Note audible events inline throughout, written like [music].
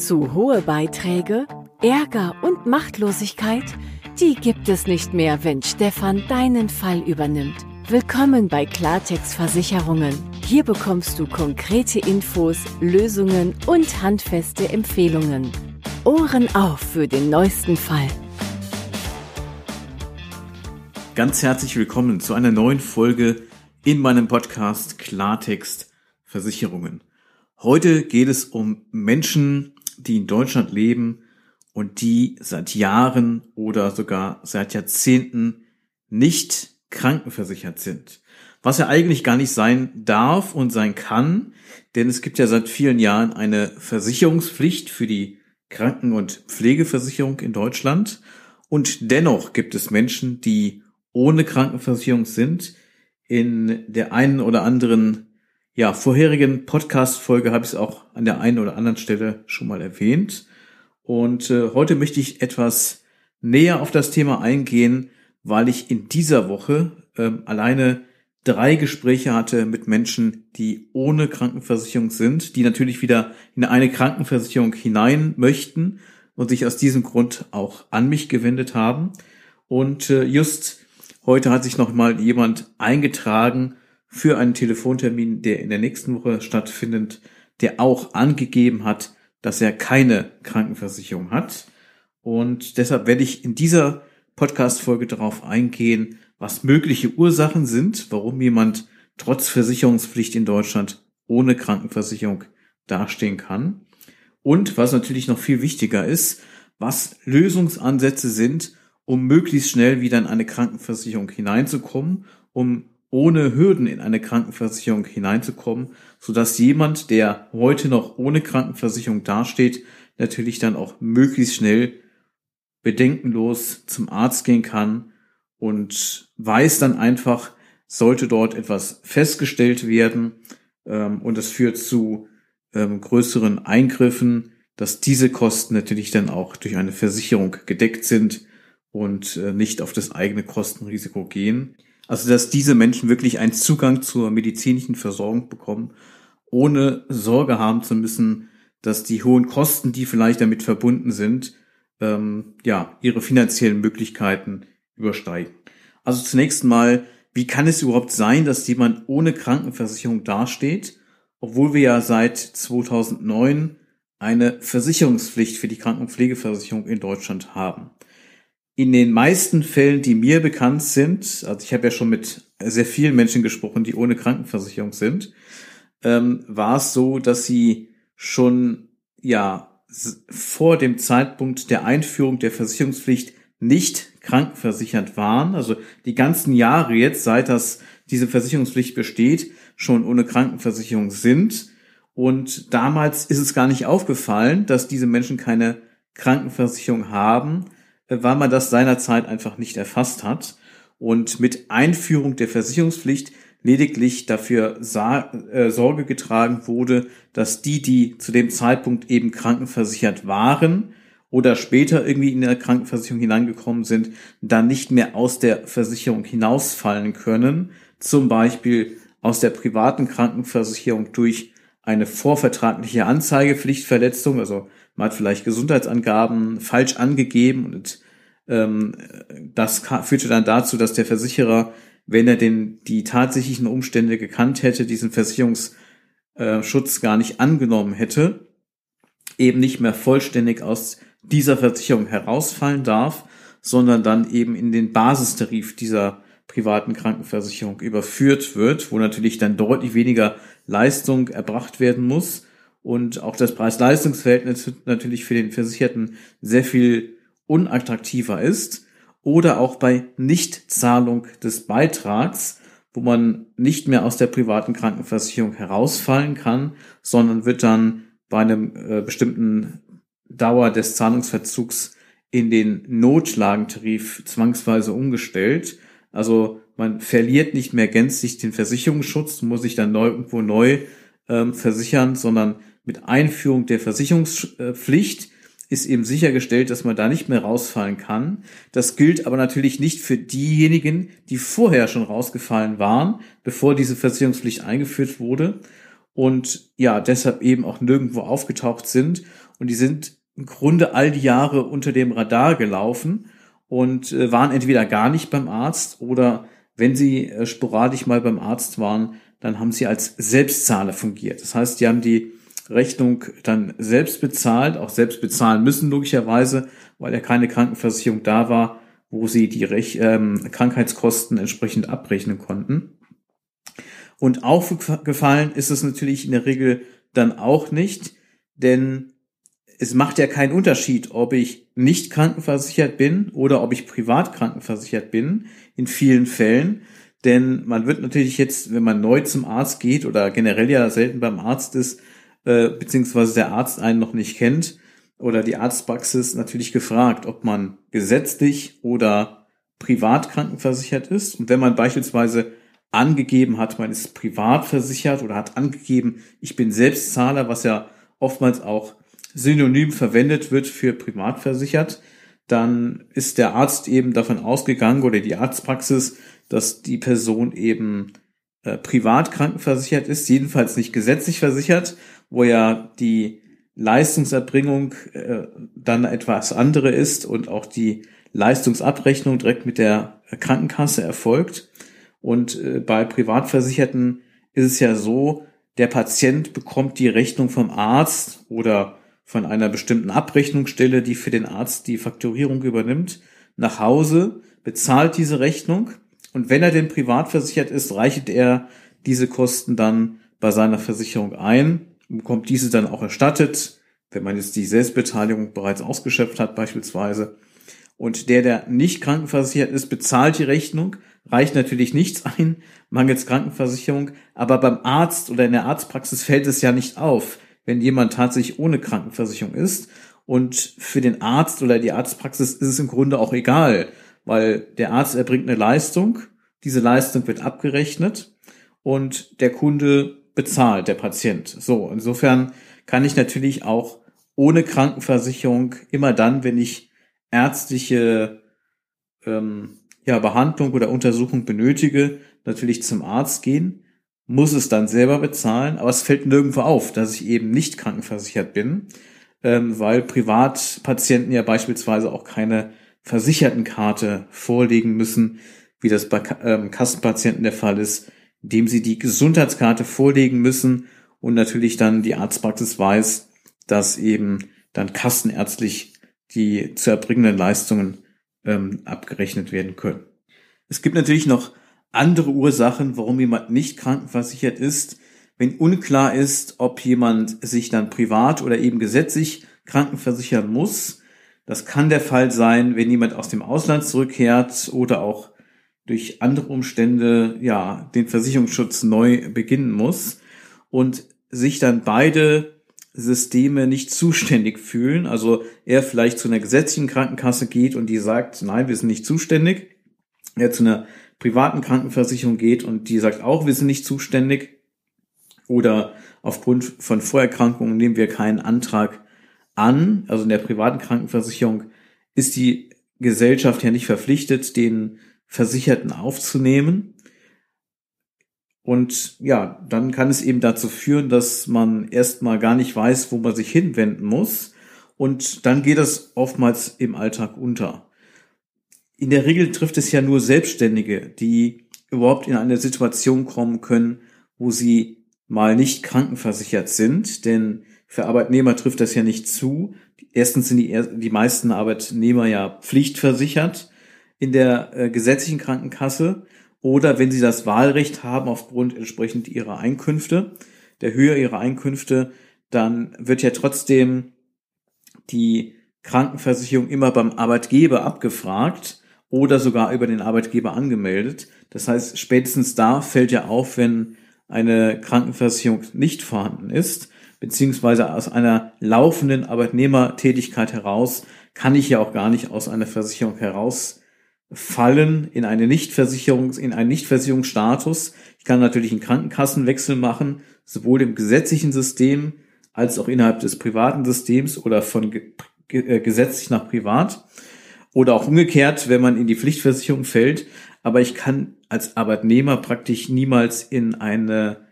Zu hohe Beiträge, Ärger und Machtlosigkeit, die gibt es nicht mehr, wenn Stefan deinen Fall übernimmt. Willkommen bei Klartext Versicherungen. Hier bekommst du konkrete Infos, Lösungen und handfeste Empfehlungen. Ohren auf für den neuesten Fall. Ganz herzlich willkommen zu einer neuen Folge in meinem Podcast Klartext Versicherungen. Heute geht es um Menschen, die in Deutschland leben und die seit Jahren oder sogar seit Jahrzehnten nicht krankenversichert sind. Was ja eigentlich gar nicht sein darf und sein kann, denn es gibt ja seit vielen Jahren eine Versicherungspflicht für die Kranken- und Pflegeversicherung in Deutschland. Und dennoch gibt es Menschen, die ohne Krankenversicherung sind. In der einen oder anderen ja, vorherigen Podcast-Folge habe ich es auch an der einen oder anderen Stelle schon mal erwähnt. Und äh, heute möchte ich etwas näher auf das Thema eingehen, weil ich in dieser Woche ähm, alleine drei Gespräche hatte mit Menschen, die ohne Krankenversicherung sind, die natürlich wieder in eine Krankenversicherung hinein möchten und sich aus diesem Grund auch an mich gewendet haben. Und äh, just heute hat sich noch mal jemand eingetragen für einen Telefontermin, der in der nächsten Woche stattfindet, der auch angegeben hat, dass er keine Krankenversicherung hat. Und deshalb werde ich in dieser Podcast-Folge darauf eingehen, was mögliche Ursachen sind, warum jemand trotz Versicherungspflicht in Deutschland ohne Krankenversicherung dastehen kann. Und was natürlich noch viel wichtiger ist, was Lösungsansätze sind, um möglichst schnell wieder in eine Krankenversicherung hineinzukommen, um ohne Hürden in eine Krankenversicherung hineinzukommen, so dass jemand, der heute noch ohne Krankenversicherung dasteht, natürlich dann auch möglichst schnell bedenkenlos zum Arzt gehen kann und weiß dann einfach, sollte dort etwas festgestellt werden ähm, und es führt zu ähm, größeren Eingriffen, dass diese Kosten natürlich dann auch durch eine Versicherung gedeckt sind und äh, nicht auf das eigene Kostenrisiko gehen. Also dass diese Menschen wirklich einen Zugang zur medizinischen Versorgung bekommen, ohne Sorge haben zu müssen, dass die hohen Kosten, die vielleicht damit verbunden sind, ähm, ja, ihre finanziellen Möglichkeiten übersteigen. Also zunächst mal, wie kann es überhaupt sein, dass jemand ohne Krankenversicherung dasteht, obwohl wir ja seit 2009 eine Versicherungspflicht für die Krankenpflegeversicherung in Deutschland haben? In den meisten Fällen, die mir bekannt sind, also ich habe ja schon mit sehr vielen Menschen gesprochen, die ohne Krankenversicherung sind, ähm, war es so, dass sie schon ja vor dem Zeitpunkt der Einführung der Versicherungspflicht nicht krankenversichert waren, also die ganzen Jahre jetzt, seit das diese Versicherungspflicht besteht, schon ohne Krankenversicherung sind. Und damals ist es gar nicht aufgefallen, dass diese Menschen keine Krankenversicherung haben, weil man das seinerzeit einfach nicht erfasst hat. Und mit Einführung der Versicherungspflicht lediglich dafür äh, Sorge getragen wurde, dass die, die zu dem Zeitpunkt eben krankenversichert waren oder später irgendwie in der Krankenversicherung hineingekommen sind, dann nicht mehr aus der Versicherung hinausfallen können, zum Beispiel aus der privaten Krankenversicherung durch eine vorvertragliche Anzeigepflichtverletzung, also man hat vielleicht Gesundheitsangaben falsch angegeben und ähm, das führte dann dazu, dass der Versicherer, wenn er den, die tatsächlichen Umstände gekannt hätte, diesen Versicherungsschutz gar nicht angenommen hätte, eben nicht mehr vollständig aus dieser Versicherung herausfallen darf, sondern dann eben in den Basistarif dieser privaten Krankenversicherung überführt wird, wo natürlich dann deutlich weniger Leistung erbracht werden muss und auch das Preis-Leistungs-Verhältnis natürlich für den Versicherten sehr viel unattraktiver ist oder auch bei Nichtzahlung des Beitrags, wo man nicht mehr aus der privaten Krankenversicherung herausfallen kann, sondern wird dann bei einem äh, bestimmten Dauer des Zahlungsverzugs in den Notlagentarif zwangsweise umgestellt. Also man verliert nicht mehr gänzlich den Versicherungsschutz, muss sich dann neu, irgendwo neu ähm, versichern, sondern mit Einführung der Versicherungspflicht ist eben sichergestellt, dass man da nicht mehr rausfallen kann. Das gilt aber natürlich nicht für diejenigen, die vorher schon rausgefallen waren, bevor diese Versicherungspflicht eingeführt wurde. und ja, deshalb eben auch nirgendwo aufgetaucht sind. Und die sind im Grunde all die Jahre unter dem Radar gelaufen und äh, waren entweder gar nicht beim Arzt oder wenn sie äh, sporadisch mal beim Arzt waren, dann haben sie als Selbstzahler fungiert. Das heißt, die haben die Rechnung dann selbst bezahlt, auch selbst bezahlen müssen logischerweise, weil ja keine Krankenversicherung da war, wo sie die Rech ähm, Krankheitskosten entsprechend abrechnen konnten. Und aufgefallen ist es natürlich in der Regel dann auch nicht, denn es macht ja keinen Unterschied, ob ich nicht krankenversichert bin oder ob ich privat krankenversichert bin, in vielen Fällen. Denn man wird natürlich jetzt, wenn man neu zum Arzt geht oder generell ja selten beim Arzt ist, äh, beziehungsweise der Arzt einen noch nicht kennt oder die Arztpraxis natürlich gefragt, ob man gesetzlich oder privat krankenversichert ist. Und wenn man beispielsweise angegeben hat, man ist privat versichert oder hat angegeben, ich bin Selbstzahler, was ja oftmals auch synonym verwendet wird für privat versichert, dann ist der Arzt eben davon ausgegangen oder die Arztpraxis, dass die Person eben äh, privat krankenversichert ist, jedenfalls nicht gesetzlich versichert, wo ja die Leistungserbringung äh, dann etwas andere ist und auch die Leistungsabrechnung direkt mit der Krankenkasse erfolgt. Und äh, bei Privatversicherten ist es ja so, der Patient bekommt die Rechnung vom Arzt oder von einer bestimmten Abrechnungsstelle, die für den Arzt die Fakturierung übernimmt, nach Hause, bezahlt diese Rechnung und wenn er denn privat versichert ist, reicht er diese Kosten dann bei seiner Versicherung ein und bekommt diese dann auch erstattet, wenn man jetzt die Selbstbeteiligung bereits ausgeschöpft hat beispielsweise. Und der, der nicht krankenversichert ist, bezahlt die Rechnung, reicht natürlich nichts ein, mangels Krankenversicherung, aber beim Arzt oder in der Arztpraxis fällt es ja nicht auf wenn jemand tatsächlich ohne Krankenversicherung ist. Und für den Arzt oder die Arztpraxis ist es im Grunde auch egal, weil der Arzt erbringt eine Leistung, diese Leistung wird abgerechnet und der Kunde bezahlt, der Patient. So, insofern kann ich natürlich auch ohne Krankenversicherung immer dann, wenn ich ärztliche ähm, ja, Behandlung oder Untersuchung benötige, natürlich zum Arzt gehen muss es dann selber bezahlen, aber es fällt nirgendwo auf, dass ich eben nicht krankenversichert bin, ähm, weil Privatpatienten ja beispielsweise auch keine Versichertenkarte vorlegen müssen, wie das bei ähm, Kassenpatienten der Fall ist, indem sie die Gesundheitskarte vorlegen müssen und natürlich dann die Arztpraxis weiß, dass eben dann kassenärztlich die zu erbringenden Leistungen ähm, abgerechnet werden können. Es gibt natürlich noch andere Ursachen, warum jemand nicht krankenversichert ist, wenn unklar ist, ob jemand sich dann privat oder eben gesetzlich krankenversichern muss. Das kann der Fall sein, wenn jemand aus dem Ausland zurückkehrt oder auch durch andere Umstände ja den Versicherungsschutz neu beginnen muss und sich dann beide Systeme nicht zuständig fühlen. Also er vielleicht zu einer gesetzlichen Krankenkasse geht und die sagt, nein, wir sind nicht zuständig. Er zu einer privaten Krankenversicherung geht und die sagt auch, wir sind nicht zuständig oder aufgrund von Vorerkrankungen nehmen wir keinen Antrag an. Also in der privaten Krankenversicherung ist die Gesellschaft ja nicht verpflichtet, den Versicherten aufzunehmen. Und ja, dann kann es eben dazu führen, dass man erstmal gar nicht weiß, wo man sich hinwenden muss. Und dann geht es oftmals im Alltag unter in der Regel trifft es ja nur Selbstständige, die überhaupt in eine Situation kommen können, wo sie mal nicht krankenversichert sind, denn für Arbeitnehmer trifft das ja nicht zu. Erstens sind die, die meisten Arbeitnehmer ja pflichtversichert in der äh, gesetzlichen Krankenkasse oder wenn sie das Wahlrecht haben aufgrund entsprechend ihrer Einkünfte, der Höhe ihrer Einkünfte, dann wird ja trotzdem die Krankenversicherung immer beim Arbeitgeber abgefragt oder sogar über den Arbeitgeber angemeldet. Das heißt, spätestens da fällt ja auf, wenn eine Krankenversicherung nicht vorhanden ist, beziehungsweise aus einer laufenden Arbeitnehmertätigkeit heraus kann ich ja auch gar nicht aus einer Versicherung herausfallen in eine Nichtversicherung, in einen Nichtversicherungsstatus. Ich kann natürlich einen Krankenkassenwechsel machen, sowohl im gesetzlichen System als auch innerhalb des privaten Systems oder von äh, gesetzlich nach privat. Oder auch umgekehrt, wenn man in die Pflichtversicherung fällt. Aber ich kann als Arbeitnehmer praktisch niemals in eine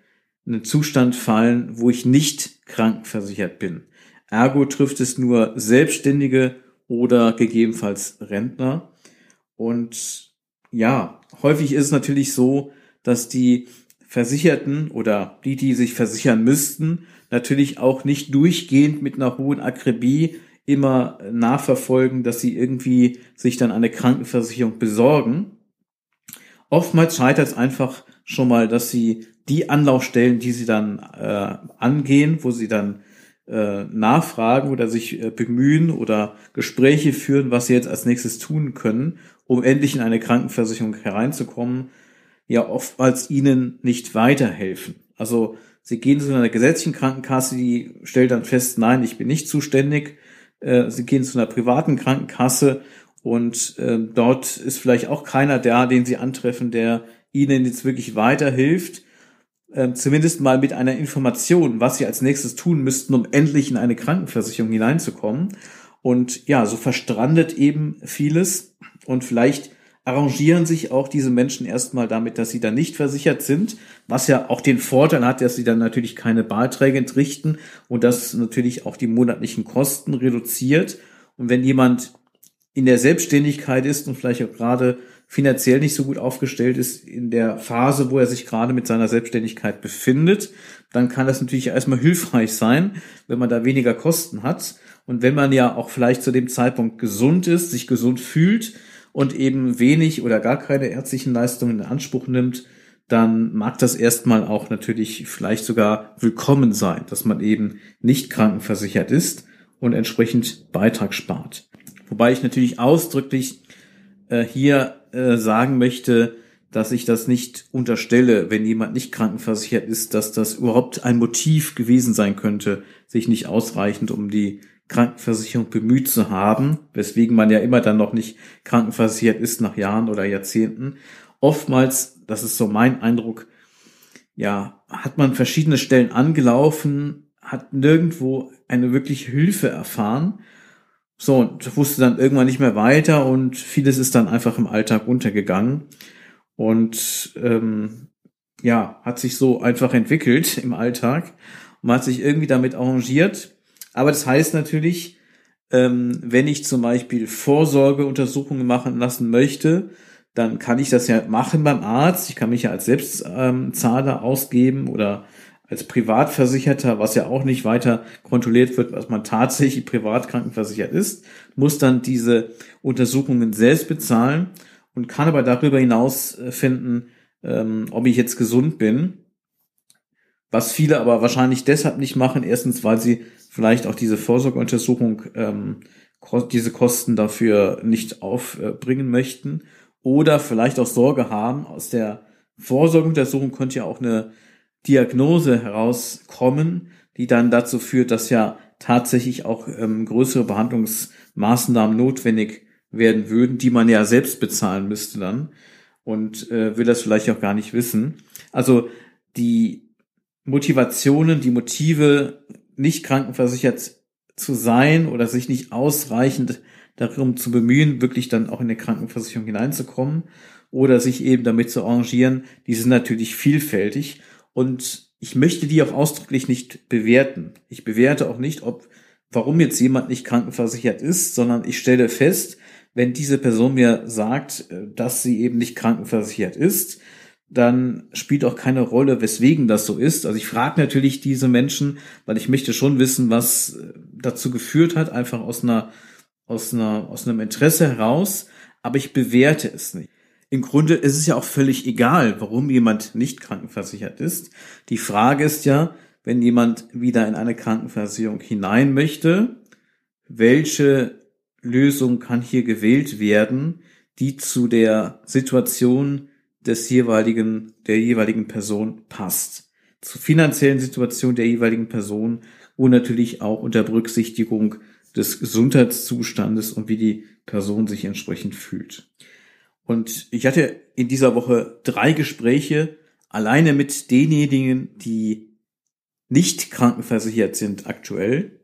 einen Zustand fallen, wo ich nicht krankenversichert bin. Ergo trifft es nur Selbstständige oder gegebenenfalls Rentner. Und ja, häufig ist es natürlich so, dass die Versicherten oder die, die sich versichern müssten, natürlich auch nicht durchgehend mit einer hohen Akribie immer nachverfolgen, dass sie irgendwie sich dann eine Krankenversicherung besorgen. Oftmals scheitert es einfach schon mal, dass sie die Anlaufstellen, die sie dann äh, angehen, wo sie dann äh, nachfragen oder sich äh, bemühen oder Gespräche führen, was sie jetzt als nächstes tun können, um endlich in eine Krankenversicherung hereinzukommen, ja oftmals ihnen nicht weiterhelfen. Also sie gehen zu einer gesetzlichen Krankenkasse, die stellt dann fest, nein, ich bin nicht zuständig. Äh, sie gehen zu einer privaten Krankenkasse und äh, dort ist vielleicht auch keiner da, den sie antreffen, der ihnen jetzt wirklich weiterhilft äh, zumindest mal mit einer Information, was sie als nächstes tun müssten, um endlich in eine Krankenversicherung hineinzukommen. Und ja, so verstrandet eben vieles und vielleicht arrangieren sich auch diese Menschen erstmal damit, dass sie dann nicht versichert sind, was ja auch den Vorteil hat, dass sie dann natürlich keine Beiträge entrichten und das natürlich auch die monatlichen Kosten reduziert. Und wenn jemand in der Selbstständigkeit ist und vielleicht auch gerade finanziell nicht so gut aufgestellt ist in der Phase, wo er sich gerade mit seiner Selbstständigkeit befindet, dann kann das natürlich erstmal [laughs] hilfreich sein, wenn man da weniger Kosten hat. Und wenn man ja auch vielleicht zu dem Zeitpunkt gesund ist, sich gesund fühlt und eben wenig oder gar keine ärztlichen Leistungen in Anspruch nimmt, dann mag das erstmal auch natürlich vielleicht sogar willkommen sein, dass man eben nicht krankenversichert ist und entsprechend Beitrag spart. Wobei ich natürlich ausdrücklich äh, hier äh, sagen möchte, dass ich das nicht unterstelle, wenn jemand nicht krankenversichert ist, dass das überhaupt ein Motiv gewesen sein könnte, sich nicht ausreichend um die Krankenversicherung bemüht zu haben, weswegen man ja immer dann noch nicht krankenversichert ist nach Jahren oder Jahrzehnten. Oftmals, das ist so mein Eindruck, ja, hat man verschiedene Stellen angelaufen, hat nirgendwo eine wirkliche Hilfe erfahren so, und wusste dann irgendwann nicht mehr weiter und vieles ist dann einfach im Alltag untergegangen. Und ähm, ja, hat sich so einfach entwickelt [laughs] im Alltag. Und man hat sich irgendwie damit arrangiert. Aber das heißt natürlich, ähm, wenn ich zum Beispiel Vorsorgeuntersuchungen machen lassen möchte, dann kann ich das ja machen beim Arzt. Ich kann mich ja als Selbstzahler ähm, ausgeben oder als Privatversicherter, was ja auch nicht weiter kontrolliert wird, was man tatsächlich privat krankenversichert ist, muss dann diese Untersuchungen selbst bezahlen und kann aber darüber hinaus äh, finden, ähm, ob ich jetzt gesund bin. Was viele aber wahrscheinlich deshalb nicht machen. Erstens, weil sie vielleicht auch diese Vorsorgeuntersuchung, ähm, diese Kosten dafür nicht aufbringen möchten. Oder vielleicht auch Sorge haben. Aus der Vorsorgeuntersuchung könnte ja auch eine Diagnose herauskommen, die dann dazu führt, dass ja tatsächlich auch ähm, größere Behandlungsmaßnahmen notwendig werden würden, die man ja selbst bezahlen müsste dann und äh, will das vielleicht auch gar nicht wissen. Also die Motivationen, die Motive, nicht krankenversichert zu sein oder sich nicht ausreichend darum zu bemühen, wirklich dann auch in eine Krankenversicherung hineinzukommen oder sich eben damit zu arrangieren, die sind natürlich vielfältig und ich möchte die auch ausdrücklich nicht bewerten. Ich bewerte auch nicht, ob, warum jetzt jemand nicht krankenversichert ist, sondern ich stelle fest, wenn diese Person mir sagt, äh, dass sie eben nicht krankenversichert ist, dann spielt auch keine Rolle, weswegen das so ist. Also ich frage natürlich diese Menschen, weil ich möchte schon wissen, was äh, dazu geführt hat, einfach aus einer, aus einer, aus einem Interesse heraus, aber ich bewerte es nicht. Im Grunde ist es ja auch völlig egal, warum jemand nicht krankenversichert ist. Die Frage ist ja, wenn jemand wieder in eine Krankenversicherung hinein möchte, welche Lösung kann hier gewählt werden, die zu der Situation des jeweiligen, der jeweiligen Person passt. Zur finanziellen Situation der jeweiligen Person und natürlich auch unter Berücksichtigung des Gesundheitszustandes und wie die Person sich entsprechend fühlt. Und ich hatte in dieser Woche drei Gespräche alleine mit denjenigen, die nicht krankenversichert sind aktuell.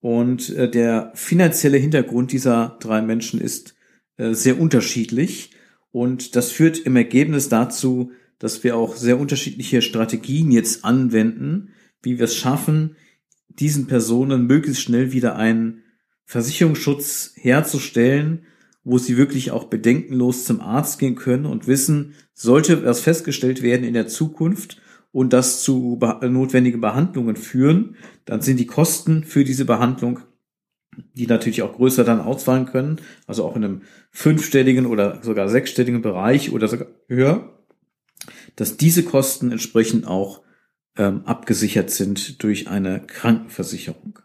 Und äh, der finanzielle Hintergrund dieser drei Menschen ist äh, sehr unterschiedlich. Und das führt im Ergebnis dazu, dass wir auch sehr unterschiedliche Strategien jetzt anwenden, wie wir es schaffen, diesen Personen möglichst schnell wieder einen Versicherungsschutz herzustellen, wo sie wirklich auch bedenkenlos zum Arzt gehen können und wissen, sollte was festgestellt werden in der Zukunft und das zu notwendigen Behandlungen führen, dann sind die Kosten für diese Behandlung, die natürlich auch größer dann ausfallen können, also auch in einem fünfstelligen oder sogar sechsstelligen Bereich oder sogar höher, dass diese Kosten entsprechend auch ähm, abgesichert sind durch eine Krankenversicherung.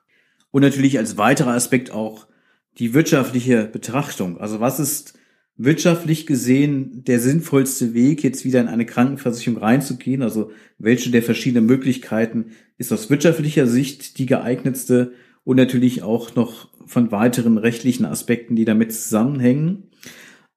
Und natürlich als weiterer Aspekt auch die wirtschaftliche Betrachtung. Also was ist wirtschaftlich gesehen der sinnvollste Weg, jetzt wieder in eine Krankenversicherung reinzugehen? Also welche der verschiedenen Möglichkeiten ist aus wirtschaftlicher Sicht die geeignetste und natürlich auch noch von weiteren rechtlichen Aspekten, die damit zusammenhängen.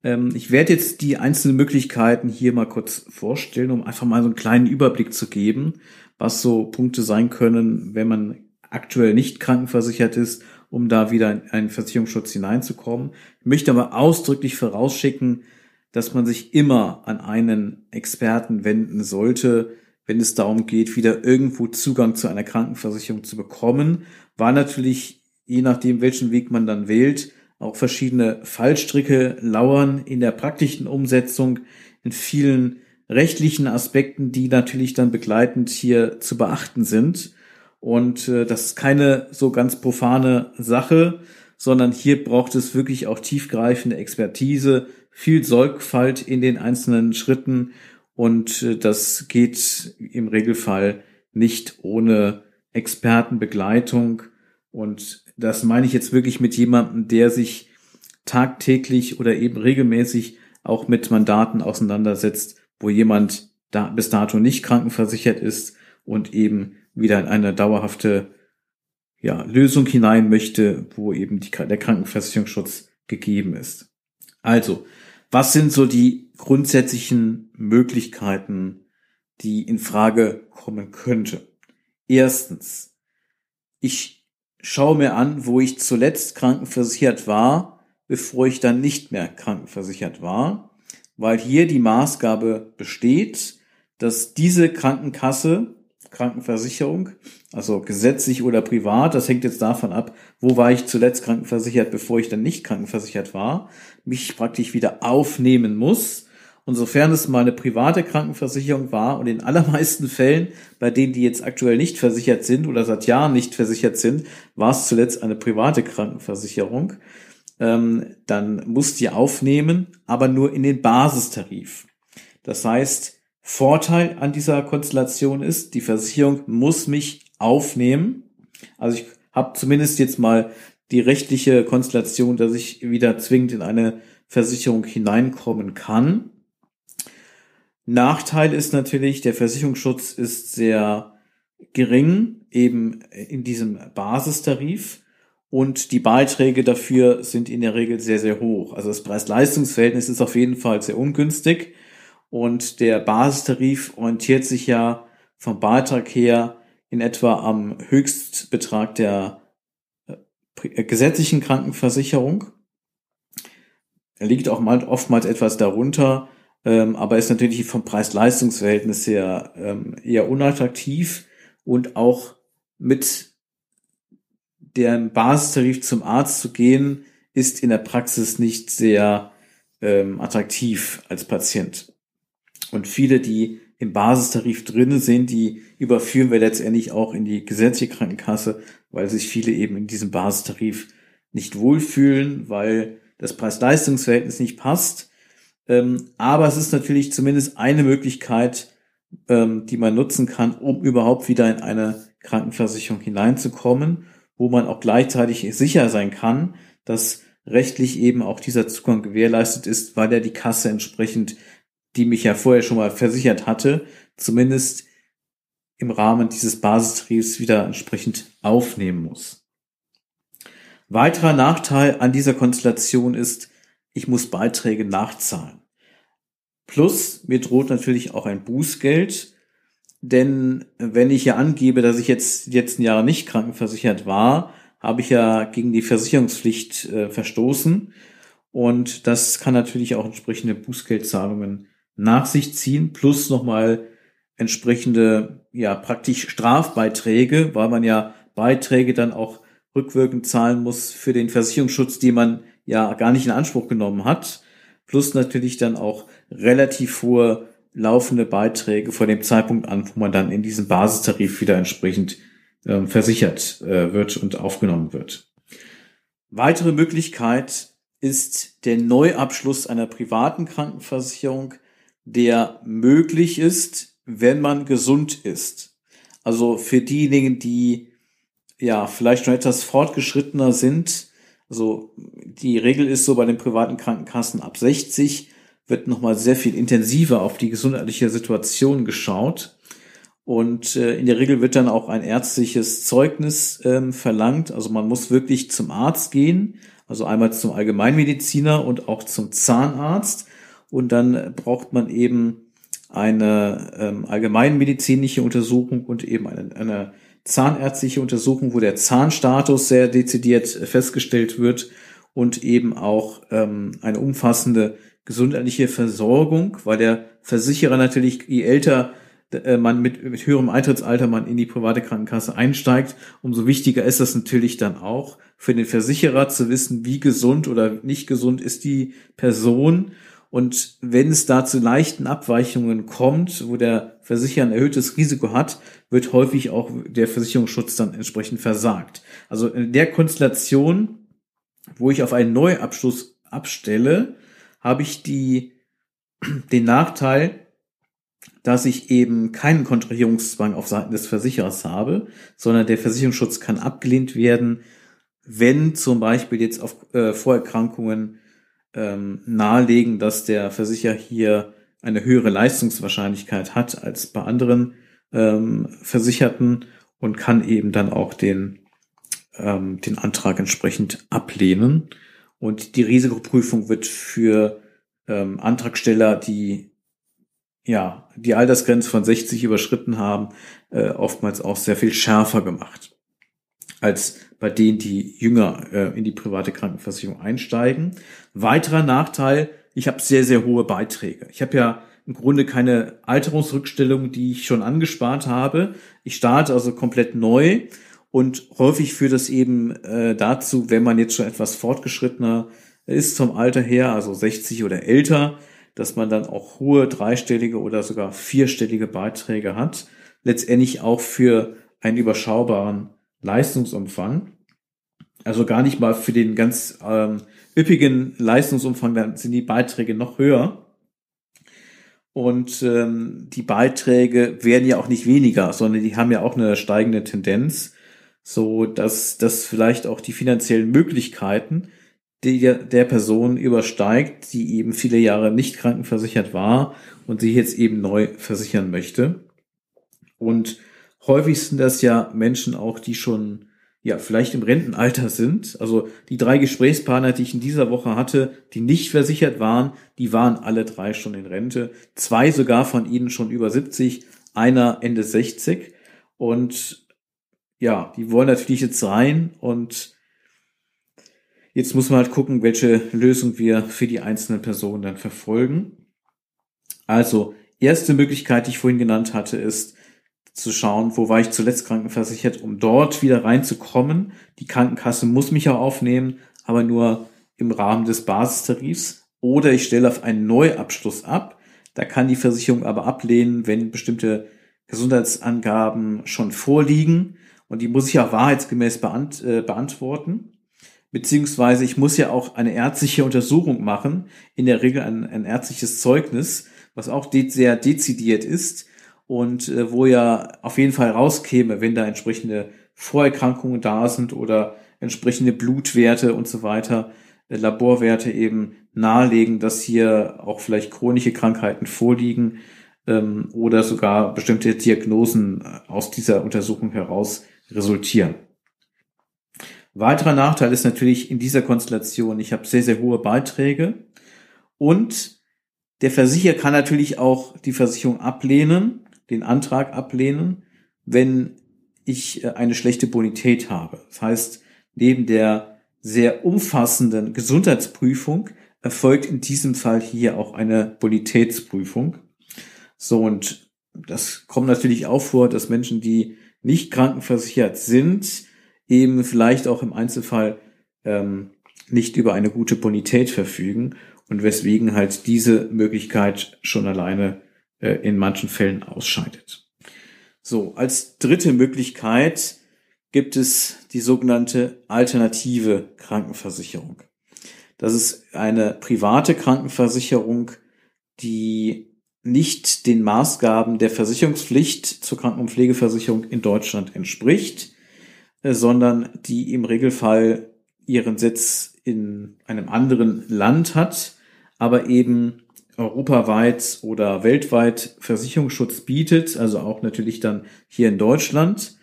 Ähm, ich werde jetzt die einzelnen Möglichkeiten hier mal kurz vorstellen, um einfach mal so einen kleinen Überblick zu geben, was so Punkte sein können, wenn man aktuell nicht krankenversichert ist, um da wieder in einen Versicherungsschutz hineinzukommen. Ich möchte aber ausdrücklich vorausschicken, dass man sich immer an einen Experten wenden sollte, wenn es darum geht, wieder irgendwo Zugang zu einer Krankenversicherung zu bekommen, weil natürlich, je nachdem, welchen Weg man dann wählt, auch verschiedene Fallstricke lauern in der praktischen Umsetzung, in vielen rechtlichen Aspekten, die natürlich dann begleitend hier zu beachten sind. Und äh, das ist keine so ganz profane Sache, sondern hier braucht es wirklich auch tiefgreifende Expertise, viel Sorgfalt in den einzelnen Schritten und äh, das geht im Regelfall nicht ohne Expertenbegleitung und das meine ich jetzt wirklich mit jemandem, der sich tagtäglich oder eben regelmäßig auch mit Mandaten auseinandersetzt, wo jemand da bis dato nicht krankenversichert ist und eben wieder in eine dauerhafte ja, Lösung hinein möchte, wo eben die, der Krankenversicherungsschutz gegeben ist. Also, was sind so die grundsätzlichen Möglichkeiten, die in Frage kommen könnte? Erstens, ich schaue mir an, wo ich zuletzt krankenversichert war, bevor ich dann nicht mehr krankenversichert war, weil hier die Maßgabe besteht, dass diese Krankenkasse Krankenversicherung, also gesetzlich oder privat, das hängt jetzt davon ab, wo war ich zuletzt krankenversichert, bevor ich dann nicht krankenversichert war, mich praktisch wieder aufnehmen muss. Und sofern es mal eine private Krankenversicherung war und in allermeisten Fällen, bei denen die jetzt aktuell nicht versichert sind oder seit Jahren nicht versichert sind, war es zuletzt eine private Krankenversicherung, ähm, dann muss die aufnehmen, aber nur in den Basistarif. Das heißt, Vorteil an dieser Konstellation ist, die Versicherung muss mich aufnehmen. Also ich habe zumindest jetzt mal die rechtliche Konstellation, dass ich wieder zwingend in eine Versicherung hineinkommen kann. Nachteil ist natürlich, der Versicherungsschutz ist sehr gering, eben in diesem Basistarif. Und die Beiträge dafür sind in der Regel sehr, sehr hoch. Also das Preis-Leistungs-Verhältnis ist auf jeden Fall sehr ungünstig. Und der Basistarif orientiert sich ja vom Beitrag her in etwa am Höchstbetrag der gesetzlichen Krankenversicherung. Er liegt auch mal, oftmals etwas darunter, ähm, aber ist natürlich vom Preis-Leistungs-Verhältnis her ähm, eher unattraktiv und auch mit dem Basistarif zum Arzt zu gehen, ist in der Praxis nicht sehr ähm, attraktiv als Patient. Und viele, die im Basistarif drinne sind, die überführen wir letztendlich auch in die gesetzliche Krankenkasse, weil sich viele eben in diesem Basistarif nicht wohlfühlen, weil das Preis-Leistungs-Verhältnis nicht passt. Ähm, aber es ist natürlich zumindest eine Möglichkeit, ähm, die man nutzen kann, um überhaupt wieder in eine Krankenversicherung hineinzukommen, wo man auch gleichzeitig sicher sein kann, dass rechtlich eben auch dieser Zugang gewährleistet ist, weil er die Kasse entsprechend die mich ja vorher schon mal versichert hatte, zumindest im Rahmen dieses Basistarifs wieder entsprechend aufnehmen muss. Weiterer Nachteil an dieser Konstellation ist, ich muss Beiträge nachzahlen. Plus, mir droht natürlich auch ein Bußgeld, denn wenn ich ja angebe, dass ich jetzt die letzten Jahre nicht krankenversichert war, habe ich ja gegen die Versicherungspflicht äh, verstoßen und das kann natürlich auch entsprechende Bußgeldzahlungen nach sich ziehen, plus nochmal entsprechende, ja, praktisch Strafbeiträge, weil man ja Beiträge dann auch rückwirkend zahlen muss für den Versicherungsschutz, die man ja gar nicht in Anspruch genommen hat, plus natürlich dann auch relativ hohe laufende Beiträge vor dem Zeitpunkt an, wo man dann in diesem Basistarif wieder entsprechend äh, versichert äh, wird und aufgenommen wird. Weitere Möglichkeit ist der Neuabschluss einer privaten Krankenversicherung, der möglich ist, wenn man gesund ist. Also für diejenigen, die ja vielleicht schon etwas fortgeschrittener sind, also die Regel ist so bei den privaten Krankenkassen ab 60 wird nochmal sehr viel intensiver auf die gesundheitliche Situation geschaut. Und äh, in der Regel wird dann auch ein ärztliches Zeugnis ähm, verlangt. Also man muss wirklich zum Arzt gehen, also einmal zum Allgemeinmediziner und auch zum Zahnarzt. Und dann braucht man eben eine ähm, allgemeinmedizinische Untersuchung und eben eine, eine zahnärztliche Untersuchung, wo der Zahnstatus sehr dezidiert festgestellt wird und eben auch ähm, eine umfassende gesundheitliche Versorgung, weil der Versicherer natürlich, je älter äh, man mit, mit höherem Eintrittsalter man in die private Krankenkasse einsteigt, umso wichtiger ist das natürlich dann auch für den Versicherer zu wissen, wie gesund oder nicht gesund ist die Person. Und wenn es da zu leichten Abweichungen kommt, wo der Versicherer ein erhöhtes Risiko hat, wird häufig auch der Versicherungsschutz dann entsprechend versagt. Also in der Konstellation, wo ich auf einen Neuabschluss abstelle, habe ich die, [clears throat] den Nachteil, dass ich eben keinen Kontrahierungszwang auf Seiten des Versicherers habe, sondern der Versicherungsschutz kann abgelehnt werden, wenn zum Beispiel jetzt auf äh, Vorerkrankungen ähm, nahelegen, dass der Versicherer hier eine höhere Leistungswahrscheinlichkeit hat als bei anderen ähm, Versicherten und kann eben dann auch den, ähm, den Antrag entsprechend ablehnen. Und die Risikoprüfung wird für ähm, Antragsteller, die ja, die Altersgrenze von 60 überschritten haben, äh, oftmals auch sehr viel schärfer gemacht als bei denen, die jünger äh, in die private Krankenversicherung einsteigen. Weiterer Nachteil, ich habe sehr, sehr hohe Beiträge. Ich habe ja im Grunde keine Alterungsrückstellung, die ich schon angespart habe. Ich starte also komplett neu und häufig führt das eben äh, dazu, wenn man jetzt schon etwas fortgeschrittener ist vom Alter her, also 60 oder älter, dass man dann auch hohe dreistellige oder sogar vierstellige Beiträge hat. Letztendlich auch für einen überschaubaren Leistungsumfang. Also gar nicht mal für den ganz ähm, üppigen Leistungsumfang, dann sind die Beiträge noch höher. Und ähm, die Beiträge werden ja auch nicht weniger, sondern die haben ja auch eine steigende Tendenz, so dass das vielleicht auch die finanziellen Möglichkeiten der, der Person übersteigt, die eben viele Jahre nicht krankenversichert war und sich jetzt eben neu versichern möchte. Und häufig sind das ja Menschen auch, die schon ja vielleicht im Rentenalter sind. Also die drei Gesprächspartner, die ich in dieser Woche hatte, die nicht versichert waren, die waren alle drei schon in Rente. Zwei sogar von ihnen schon über 70, einer Ende 60. Und ja, die wollen natürlich jetzt rein und Jetzt muss man halt gucken, welche Lösung wir für die einzelnen Personen dann verfolgen. Also, erste Möglichkeit, die ich vorhin genannt hatte, ist zu schauen, wo war ich zuletzt krankenversichert, um dort wieder reinzukommen. Die Krankenkasse muss mich auch aufnehmen, aber nur im Rahmen des Basistarifs. Oder ich stelle auf einen Neuabschluss ab. Da kann die Versicherung aber ablehnen, wenn bestimmte Gesundheitsangaben schon vorliegen. Und die muss ich auch wahrheitsgemäß beant äh, beantworten beziehungsweise ich muss ja auch eine ärztliche Untersuchung machen, in der Regel ein, ein ärztliches Zeugnis, was auch de sehr dezidiert ist und äh, wo ja auf jeden Fall rauskäme, wenn da entsprechende Vorerkrankungen da sind oder entsprechende Blutwerte und so weiter, äh, Laborwerte eben nahelegen, dass hier auch vielleicht chronische Krankheiten vorliegen ähm, oder sogar bestimmte Diagnosen äh, aus dieser Untersuchung heraus resultieren. Weiterer Nachteil ist natürlich in dieser Konstellation, ich habe sehr, sehr hohe Beiträge und der Versicherer kann natürlich auch die Versicherung ablehnen, den Antrag ablehnen, wenn ich äh, eine schlechte Bonität habe. Das heißt, neben der sehr umfassenden Gesundheitsprüfung erfolgt in diesem Fall hier auch eine Bonitätsprüfung. So, und das kommt natürlich auch vor, dass Menschen, die nicht krankenversichert sind, eben vielleicht auch im Einzelfall ähm, nicht über eine gute Bonität verfügen und weswegen halt diese Möglichkeit schon alleine äh, in manchen Fällen ausscheidet. So, als dritte Möglichkeit gibt es die sogenannte alternative Krankenversicherung. Das ist eine private Krankenversicherung, die nicht den Maßgaben der Versicherungspflicht zur Kranken- und Pflegeversicherung in Deutschland entspricht, äh, sondern die im Regelfall ihren Sitz in einem anderen Land hat, aber eben europaweit oder weltweit Versicherungsschutz bietet, also auch natürlich dann hier in Deutschland.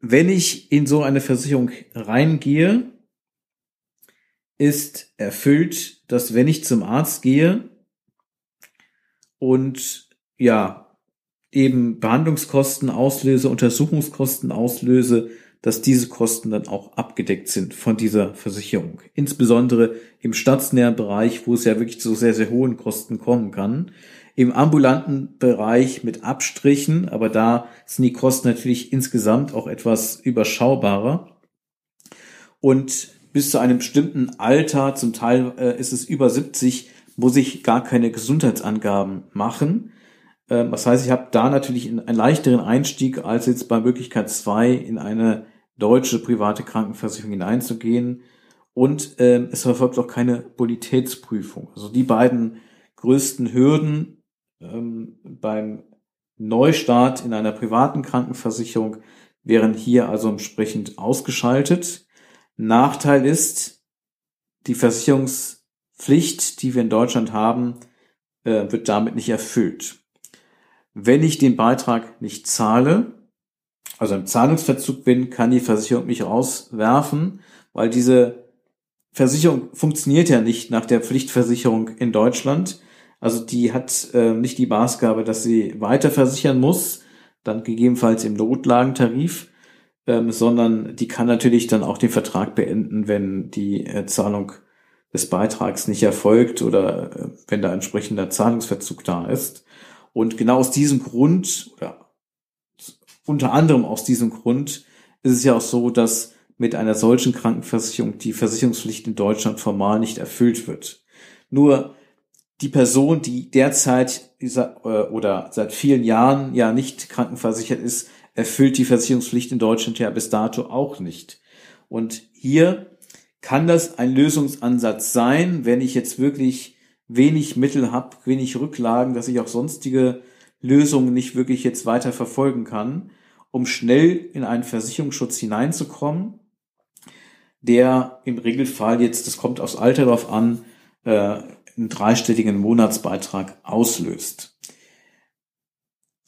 Wenn ich in so eine Versicherung reingehe, ist erfüllt, dass wenn ich zum Arzt gehe und ja, eben Behandlungskosten auslöse, Untersuchungskosten auslöse, dass diese Kosten dann auch abgedeckt sind von dieser Versicherung. Insbesondere im stationären Bereich, wo es ja wirklich zu sehr, sehr hohen Kosten kommen kann. Im ambulanten Bereich mit Abstrichen, aber da sind die Kosten natürlich insgesamt auch etwas überschaubarer. Und bis zu einem bestimmten Alter, zum Teil äh, ist es über 70, muss ich gar keine Gesundheitsangaben machen. Ähm, das heißt, ich habe da natürlich einen leichteren Einstieg als jetzt bei Möglichkeit 2 in eine deutsche private Krankenversicherung hineinzugehen. Und ähm, es verfolgt auch keine Bonitätsprüfung. Also die beiden größten Hürden ähm, beim Neustart in einer privaten Krankenversicherung wären hier also entsprechend ausgeschaltet. Nachteil ist, die Versicherungspflicht, die wir in Deutschland haben, äh, wird damit nicht erfüllt. Wenn ich den Beitrag nicht zahle, also im Zahlungsverzug bin, kann die Versicherung mich rauswerfen, weil diese Versicherung funktioniert ja nicht nach der Pflichtversicherung in Deutschland. Also die hat äh, nicht die Maßgabe, dass sie weiter versichern muss, dann gegebenenfalls im Notlagentarif, ähm, sondern die kann natürlich dann auch den Vertrag beenden, wenn die äh, Zahlung des Beitrags nicht erfolgt oder äh, wenn da entsprechender Zahlungsverzug da ist. Und genau aus diesem Grund oder unter anderem aus diesem Grund ist es ja auch so, dass mit einer solchen Krankenversicherung die Versicherungspflicht in Deutschland formal nicht erfüllt wird. Nur die Person, die derzeit äh, oder seit vielen Jahren ja nicht krankenversichert ist, erfüllt die Versicherungspflicht in Deutschland ja bis dato auch nicht. Und hier kann das ein Lösungsansatz sein, wenn ich jetzt wirklich wenig Mittel habe, wenig Rücklagen, dass ich auch sonstige Lösungen nicht wirklich jetzt weiter verfolgen kann, um schnell in einen Versicherungsschutz hineinzukommen, der im Regelfall jetzt, das kommt aufs Alter drauf an, äh, einen dreistelligen Monatsbeitrag auslöst.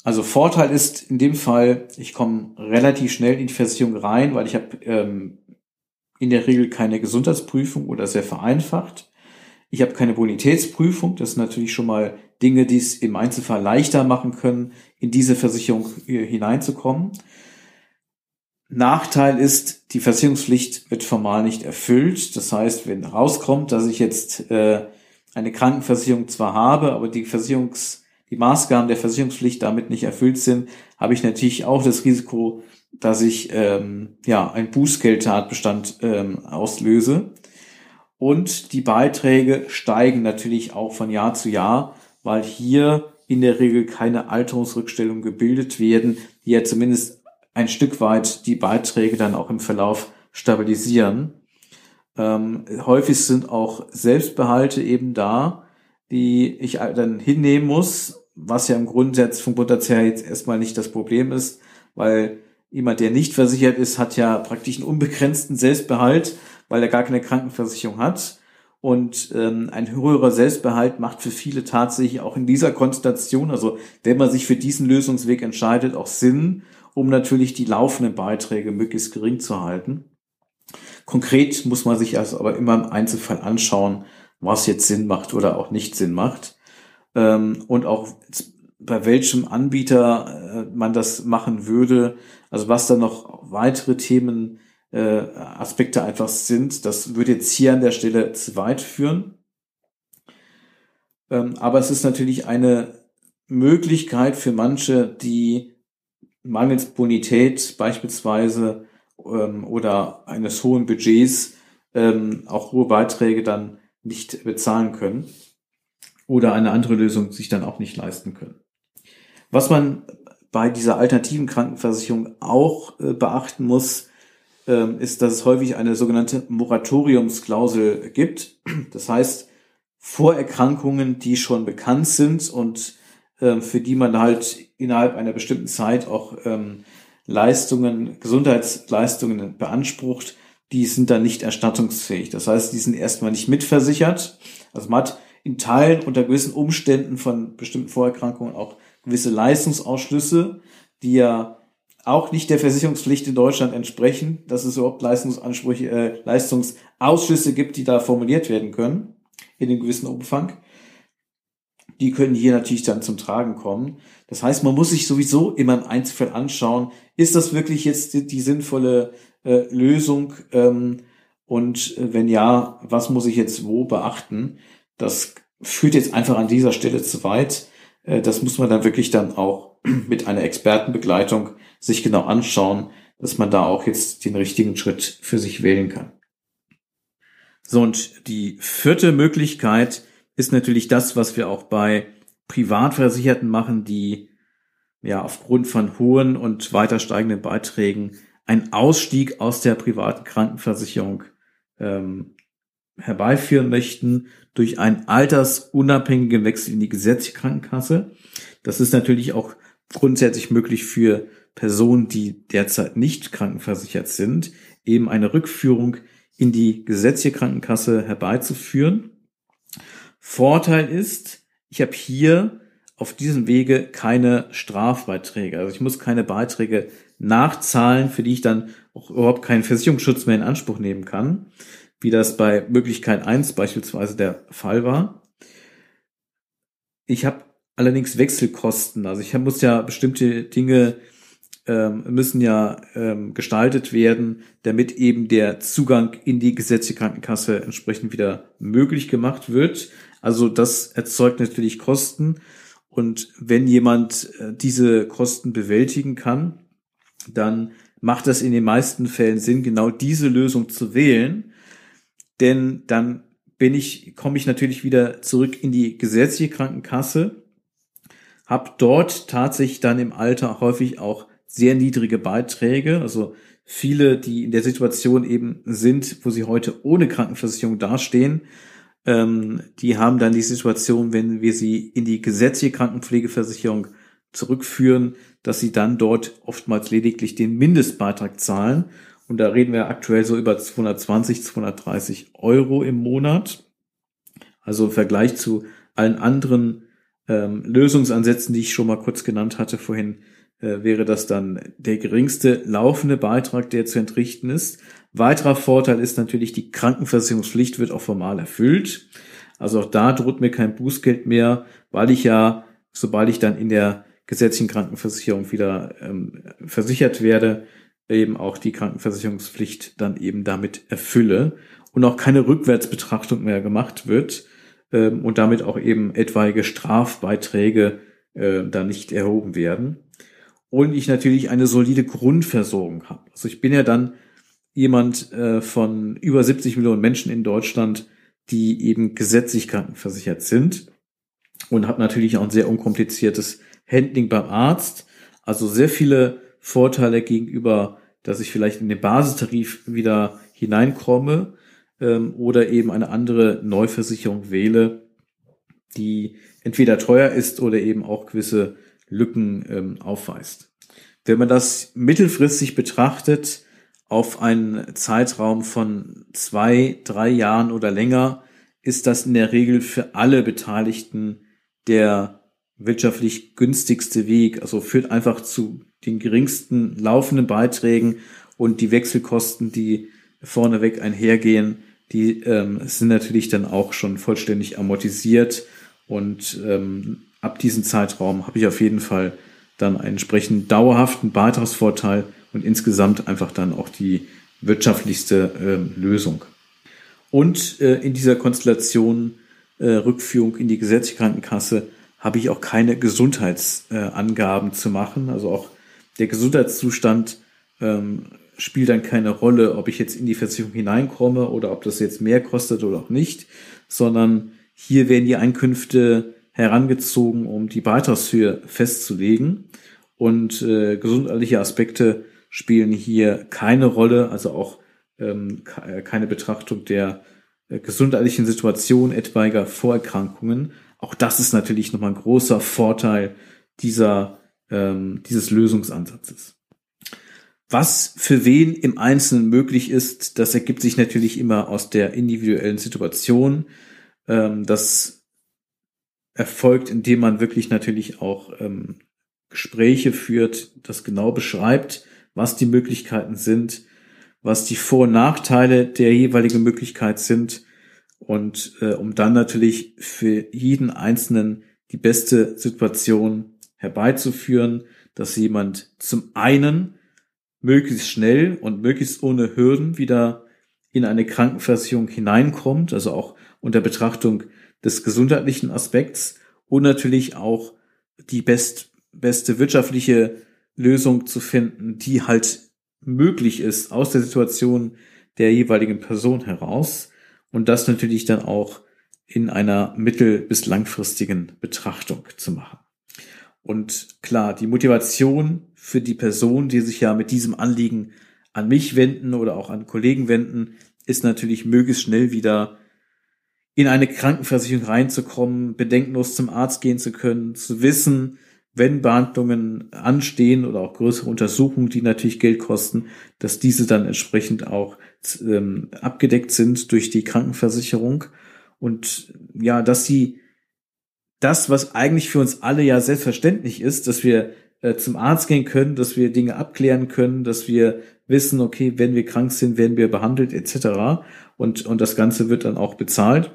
Also Vorteil ist in dem Fall, ich komme relativ schnell in die Versicherung rein, weil ich habe ähm, in der Regel keine Gesundheitsprüfung oder sehr vereinfacht. Ich habe keine Bonitätsprüfung. Das sind natürlich schon mal Dinge, die es im Einzelfall leichter machen können, in diese Versicherung hineinzukommen. Nachteil ist, die Versicherungspflicht wird formal nicht erfüllt. Das heißt, wenn rauskommt, dass ich jetzt äh, eine Krankenversicherung zwar habe, aber die Versicherungs, die Maßgaben der Versicherungspflicht damit nicht erfüllt sind, habe ich natürlich auch das Risiko, dass ich ähm, ja ein Bußgeldtatbestand ähm, auslöse. Und die Beiträge steigen natürlich auch von Jahr zu Jahr, weil hier in der Regel keine Alterungsrückstellungen gebildet werden, die ja zumindest ein Stück weit die Beiträge dann auch im Verlauf stabilisieren. Ähm, häufig sind auch Selbstbehalte eben da, die ich dann hinnehmen muss, was ja im Grundsatz vom Grundsatz jetzt erstmal nicht das Problem ist, weil jemand, der nicht versichert ist, hat ja praktisch einen unbegrenzten Selbstbehalt weil er gar keine Krankenversicherung hat. Und ähm, ein höherer Selbstbehalt macht für viele tatsächlich auch in dieser Konstellation, also wenn man sich für diesen Lösungsweg entscheidet, auch Sinn, um natürlich die laufenden Beiträge möglichst gering zu halten. Konkret muss man sich also aber immer im Einzelfall anschauen, was jetzt Sinn macht oder auch nicht Sinn macht. Ähm, und auch bei welchem Anbieter äh, man das machen würde, also was da noch weitere Themen äh, Aspekte einfach sind. Das würde jetzt hier an der Stelle zu weit führen. Ähm, aber es ist natürlich eine Möglichkeit für manche, die mangels Bonität beispielsweise ähm, oder eines hohen Budgets ähm, auch hohe Beiträge dann nicht bezahlen können oder eine andere Lösung sich dann auch nicht leisten können. Was man bei dieser alternativen Krankenversicherung auch äh, beachten muss, ist, dass es häufig eine sogenannte Moratoriumsklausel gibt. Das heißt, Vorerkrankungen, die schon bekannt sind und ähm, für die man halt innerhalb einer bestimmten Zeit auch ähm, Leistungen, Gesundheitsleistungen beansprucht, die sind dann nicht erstattungsfähig. Das heißt, die sind erstmal nicht mitversichert. Also man hat in Teilen unter gewissen Umständen von bestimmten Vorerkrankungen auch gewisse Leistungsausschlüsse, die ja auch nicht der Versicherungspflicht in Deutschland entsprechen, dass es überhaupt Leistungsansprüche, äh, Leistungsausschlüsse gibt, die da formuliert werden können in einem gewissen Umfang. Die können hier natürlich dann zum Tragen kommen. Das heißt, man muss sich sowieso immer im Einzelfall anschauen, ist das wirklich jetzt die, die sinnvolle äh, Lösung? Ähm, und äh, wenn ja, was muss ich jetzt wo beachten? Das führt jetzt einfach an dieser Stelle zu weit. Äh, das muss man dann wirklich dann auch [clears throat] mit einer Expertenbegleitung sich genau anschauen, dass man da auch jetzt den richtigen Schritt für sich wählen kann. So, und die vierte Möglichkeit ist natürlich das, was wir auch bei Privatversicherten machen, die ja aufgrund von hohen und weiter steigenden Beiträgen einen Ausstieg aus der privaten Krankenversicherung ähm, herbeiführen möchten durch einen altersunabhängigen Wechsel in die gesetzliche Krankenkasse. Das ist natürlich auch grundsätzlich möglich für Personen, die derzeit nicht krankenversichert sind, eben eine Rückführung in die gesetzliche Krankenkasse herbeizuführen. Vorteil ist, ich habe hier auf diesem Wege keine Strafbeiträge. Also ich muss keine Beiträge nachzahlen, für die ich dann auch überhaupt keinen Versicherungsschutz mehr in Anspruch nehmen kann, wie das bei Möglichkeit 1 beispielsweise der Fall war. Ich habe allerdings Wechselkosten. Also ich muss ja bestimmte Dinge ähm, müssen ja ähm, gestaltet werden, damit eben der Zugang in die gesetzliche Krankenkasse entsprechend wieder möglich gemacht wird. Also das erzeugt natürlich Kosten. Und wenn jemand äh, diese Kosten bewältigen kann, dann macht das in den meisten Fällen Sinn, genau diese Lösung zu wählen. Denn dann bin ich, komme ich natürlich wieder zurück in die gesetzliche Krankenkasse, habe dort tatsächlich dann im Alter häufig auch sehr niedrige Beiträge. Also viele, die in der Situation eben sind, wo sie heute ohne Krankenversicherung dastehen, ähm, die haben dann die Situation, wenn wir sie in die gesetzliche Krankenpflegeversicherung zurückführen, dass sie dann dort oftmals lediglich den Mindestbeitrag zahlen. Und da reden wir aktuell so über 220, 230 Euro im Monat. Also im Vergleich zu allen anderen ähm, Lösungsansätzen, die ich schon mal kurz genannt hatte vorhin, äh, wäre das dann der geringste laufende Beitrag, der zu entrichten ist. Weiterer Vorteil ist natürlich, die Krankenversicherungspflicht wird auch formal erfüllt. Also auch da droht mir kein Bußgeld mehr, weil ich ja, sobald ich dann in der gesetzlichen Krankenversicherung wieder ähm, versichert werde, eben auch die Krankenversicherungspflicht dann eben damit erfülle und auch keine Rückwärtsbetrachtung mehr gemacht wird ähm, und damit auch eben etwaige Strafbeiträge äh, da nicht erhoben werden und ich natürlich eine solide Grundversorgung habe. Also ich bin ja dann jemand äh, von über 70 Millionen Menschen in Deutschland, die eben gesetzlich krankenversichert sind und habe natürlich auch ein sehr unkompliziertes Handling beim Arzt. Also sehr viele Vorteile gegenüber, dass ich vielleicht in den Basistarif wieder hineinkomme ähm, oder eben eine andere Neuversicherung wähle, die entweder teuer ist oder eben auch gewisse Lücken ähm, aufweist. Wenn man das mittelfristig betrachtet, auf einen Zeitraum von zwei, drei Jahren oder länger, ist das in der Regel für alle Beteiligten der wirtschaftlich günstigste Weg. Also führt einfach zu den geringsten laufenden Beiträgen und die Wechselkosten, die vorneweg einhergehen, die ähm, sind natürlich dann auch schon vollständig amortisiert und ähm, ab diesem Zeitraum habe ich auf jeden Fall dann einen entsprechend dauerhaften Beitragsvorteil und insgesamt einfach dann auch die wirtschaftlichste äh, Lösung. Und äh, in dieser Konstellation äh, Rückführung in die gesetzliche Krankenkasse habe ich auch keine Gesundheitsangaben äh, zu machen. Also auch der Gesundheitszustand ähm, spielt dann keine Rolle, ob ich jetzt in die Versicherung hineinkomme oder ob das jetzt mehr kostet oder auch nicht, sondern hier werden die Einkünfte herangezogen, um die Beitragshöhe festzulegen. Und äh, gesundheitliche Aspekte spielen hier keine Rolle, also auch ähm, äh, keine Betrachtung der äh, gesundheitlichen Situation etwaiger Vorerkrankungen. Auch das ist natürlich nochmal ein großer Vorteil dieser, ähm, dieses Lösungsansatzes. Was für wen im Einzelnen möglich ist, das ergibt sich natürlich immer aus der individuellen Situation. Ähm, das erfolgt, indem man wirklich natürlich auch ähm, Gespräche führt, das genau beschreibt, was die Möglichkeiten sind, was die Vor- und Nachteile der jeweiligen Möglichkeit sind und äh, um dann natürlich für jeden Einzelnen die beste Situation herbeizuführen, dass jemand zum einen möglichst schnell und möglichst ohne Hürden wieder in eine Krankenversicherung hineinkommt, also auch unter Betrachtung des gesundheitlichen Aspekts und natürlich auch die best, beste wirtschaftliche Lösung zu finden, die halt möglich ist aus der Situation der jeweiligen Person heraus und das natürlich dann auch in einer mittel- bis langfristigen Betrachtung zu machen. Und klar, die Motivation für die Person, die sich ja mit diesem Anliegen an mich wenden oder auch an Kollegen wenden, ist natürlich möglichst schnell wieder in eine Krankenversicherung reinzukommen, bedenkenlos zum Arzt gehen zu können, zu wissen, wenn Behandlungen anstehen oder auch größere Untersuchungen, die natürlich Geld kosten, dass diese dann entsprechend auch ähm, abgedeckt sind durch die Krankenversicherung und ja, dass sie das, was eigentlich für uns alle ja selbstverständlich ist, dass wir äh, zum Arzt gehen können, dass wir Dinge abklären können, dass wir wissen, okay, wenn wir krank sind, werden wir behandelt etc. Und, und das Ganze wird dann auch bezahlt,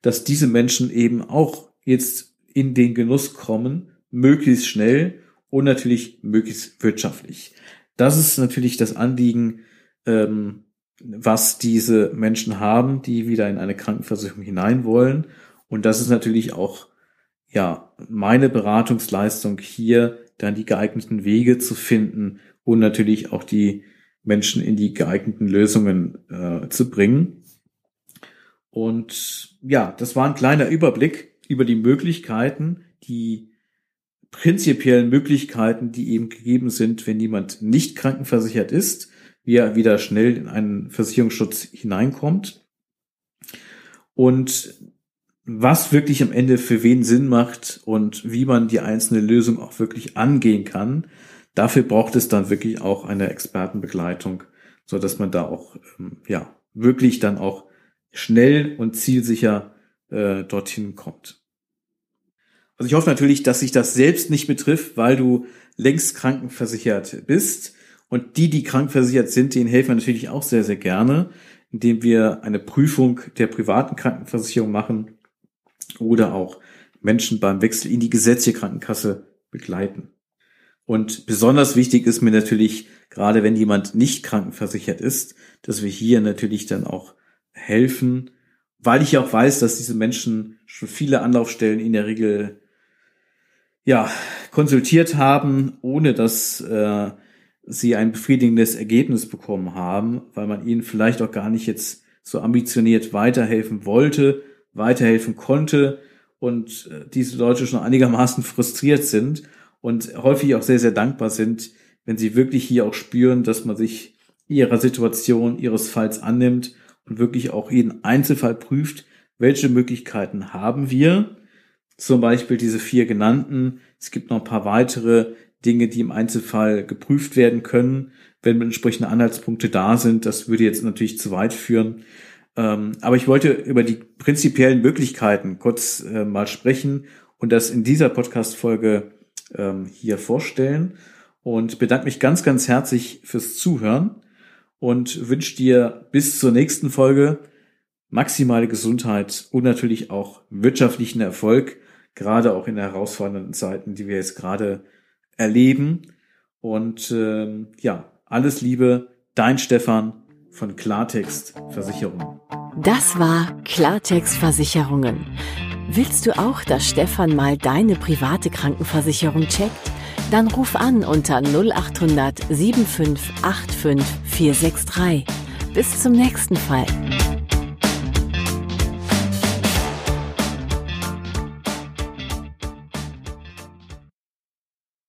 dass diese Menschen eben auch jetzt in den Genuss kommen, möglichst schnell und natürlich möglichst wirtschaftlich. Das ist natürlich das Anliegen, ähm, was diese Menschen haben, die wieder in eine Krankenversicherung hinein wollen. Und das ist natürlich auch ja meine Beratungsleistung hier, dann die geeigneten Wege zu finden und natürlich auch die Menschen in die geeigneten Lösungen äh, zu bringen. Und ja, das war ein kleiner Überblick über die Möglichkeiten, die prinzipiellen Möglichkeiten, die eben gegeben sind, wenn jemand nicht krankenversichert ist, wie er wieder schnell in einen Versicherungsschutz hineinkommt. Und was wirklich am Ende für wen Sinn macht und wie man die einzelne Lösung auch wirklich angehen kann, dafür braucht es dann wirklich auch eine Expertenbegleitung, so dass man da auch ähm, ja wirklich dann auch schnell und zielsicher äh, dorthin kommt. Also ich hoffe natürlich, dass sich das selbst nicht betrifft, weil du längst krankenversichert bist. Und die, die krankenversichert sind, denen helfen wir natürlich auch sehr, sehr gerne, indem wir eine Prüfung der privaten Krankenversicherung machen oder auch Menschen beim Wechsel in die gesetzliche Krankenkasse begleiten. Und besonders wichtig ist mir natürlich, gerade wenn jemand nicht krankenversichert ist, dass wir hier natürlich dann auch helfen, weil ich auch weiß, dass diese Menschen schon viele Anlaufstellen in der Regel ja, konsultiert haben, ohne dass äh, sie ein befriedigendes Ergebnis bekommen haben, weil man ihnen vielleicht auch gar nicht jetzt so ambitioniert weiterhelfen wollte, weiterhelfen konnte und äh, diese Leute schon einigermaßen frustriert sind und häufig auch sehr, sehr dankbar sind, wenn sie wirklich hier auch spüren, dass man sich ihrer Situation, ihres Falls annimmt und wirklich auch jeden Einzelfall prüft, welche Möglichkeiten haben wir zum Beispiel diese vier genannten. Es gibt noch ein paar weitere Dinge, die im Einzelfall geprüft werden können, wenn entsprechende Anhaltspunkte da sind. Das würde jetzt natürlich zu weit führen. Ähm, aber ich wollte über die prinzipiellen Möglichkeiten kurz äh, mal sprechen und das in dieser Podcast-Folge ähm, hier vorstellen und bedanke mich ganz, ganz herzlich fürs Zuhören und wünsche dir bis zur nächsten Folge maximale Gesundheit und natürlich auch wirtschaftlichen Erfolg gerade auch in herausfordernden Zeiten, die wir jetzt gerade erleben. Und ähm, ja, alles Liebe, dein Stefan von Klartext Versicherung. Das war Klartext Versicherungen. Willst du auch, dass Stefan mal deine private Krankenversicherung checkt? Dann ruf an unter 0800 7585 463. Bis zum nächsten Fall.